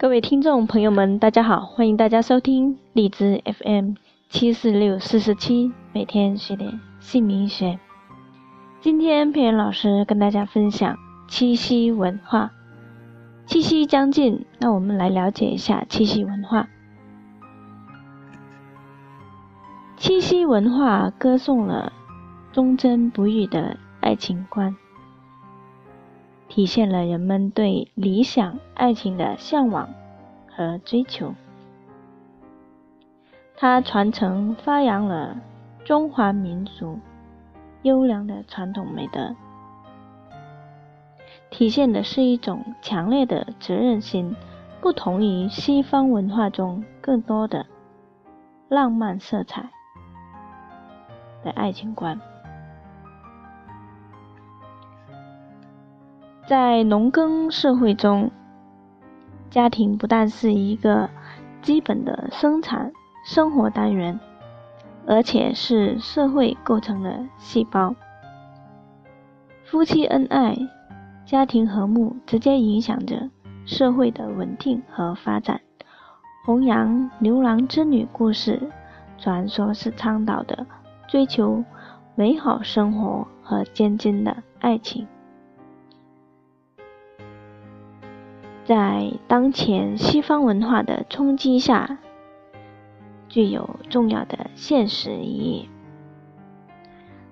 各位听众朋友们，大家好，欢迎大家收听荔枝 FM 七四六四十七，每天学点姓名学。今天佩妍老师跟大家分享七夕文化。七夕将近，那我们来了解一下七夕文化。七夕文化歌颂了忠贞不渝的爱情观。体现了人们对理想爱情的向往和追求，它传承发扬了中华民族优良的传统美德，体现的是一种强烈的责任心，不同于西方文化中更多的浪漫色彩的爱情观。在农耕社会中，家庭不但是一个基本的生产生活单元，而且是社会构成的细胞。夫妻恩爱、家庭和睦，直接影响着社会的稳定和发展。弘扬牛郎织女故事传说是倡导的追求美好生活和坚贞的爱情。在当前西方文化的冲击下，具有重要的现实意义。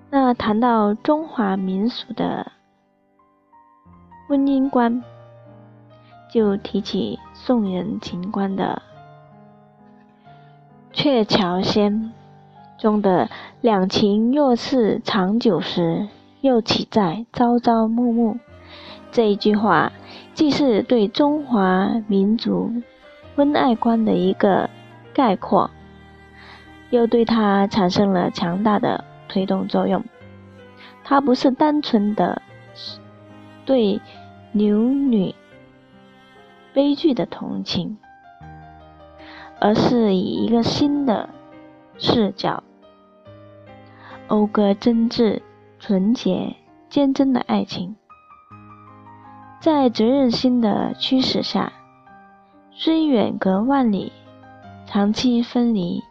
那谈到中华民俗的婚姻观，就提起宋人秦观的《鹊桥仙》中的“两情若是长久时，又岂在朝朝暮暮”这一句话。既是对中华民族婚爱观的一个概括，又对它产生了强大的推动作用。它不是单纯的对牛女悲剧的同情，而是以一个新的视角，讴歌真挚、纯洁、坚贞的爱情。在责任心的驱使下，虽远隔万里，长期分离，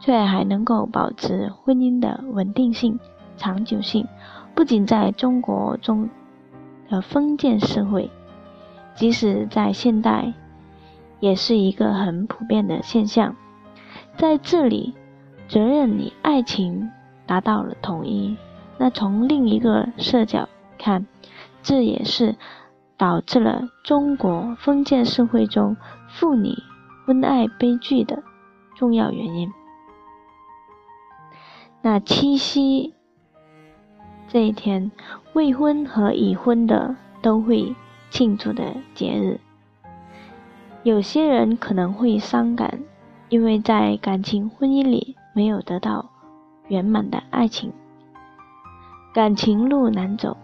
却还能够保持婚姻的稳定性、长久性。不仅在中国中的封建社会，即使在现代，也是一个很普遍的现象。在这里，责任与爱情达到了统一。那从另一个视角看，这也是。导致了中国封建社会中妇女婚爱悲剧的重要原因。那七夕这一天，未婚和已婚的都会庆祝的节日。有些人可能会伤感，因为在感情婚姻里没有得到圆满的爱情，感情路难走。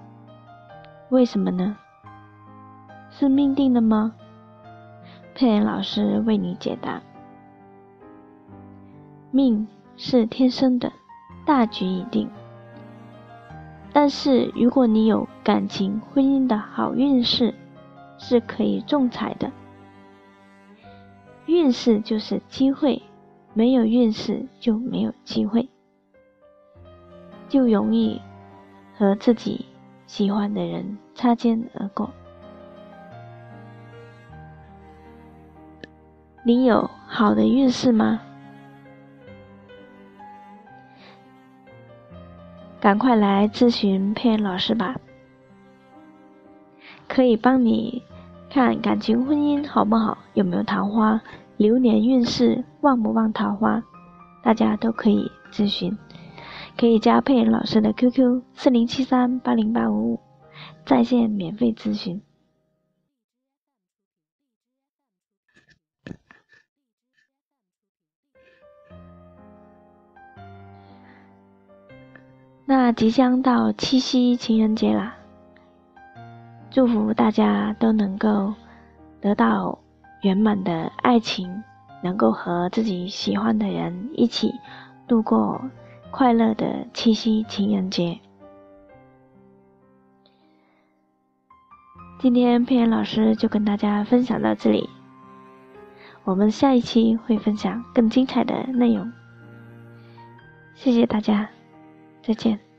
为什么呢？是命定的吗？佩恩老师为你解答。命是天生的，大局已定。但是如果你有感情婚姻的好运势，是可以中彩的。运势就是机会，没有运势就没有机会，就容易和自己喜欢的人擦肩而过。你有好的运势吗？赶快来咨询佩恩老师吧，可以帮你看感情婚姻好不好，有没有桃花，流年运势旺不旺桃花，大家都可以咨询，可以加佩恩老师的 QQ 四零七三八零八五五，在线免费咨询。那即将到七夕情人节啦，祝福大家都能够得到圆满的爱情，能够和自己喜欢的人一起度过快乐的七夕情人节。今天佩妍老师就跟大家分享到这里，我们下一期会分享更精彩的内容。谢谢大家，再见。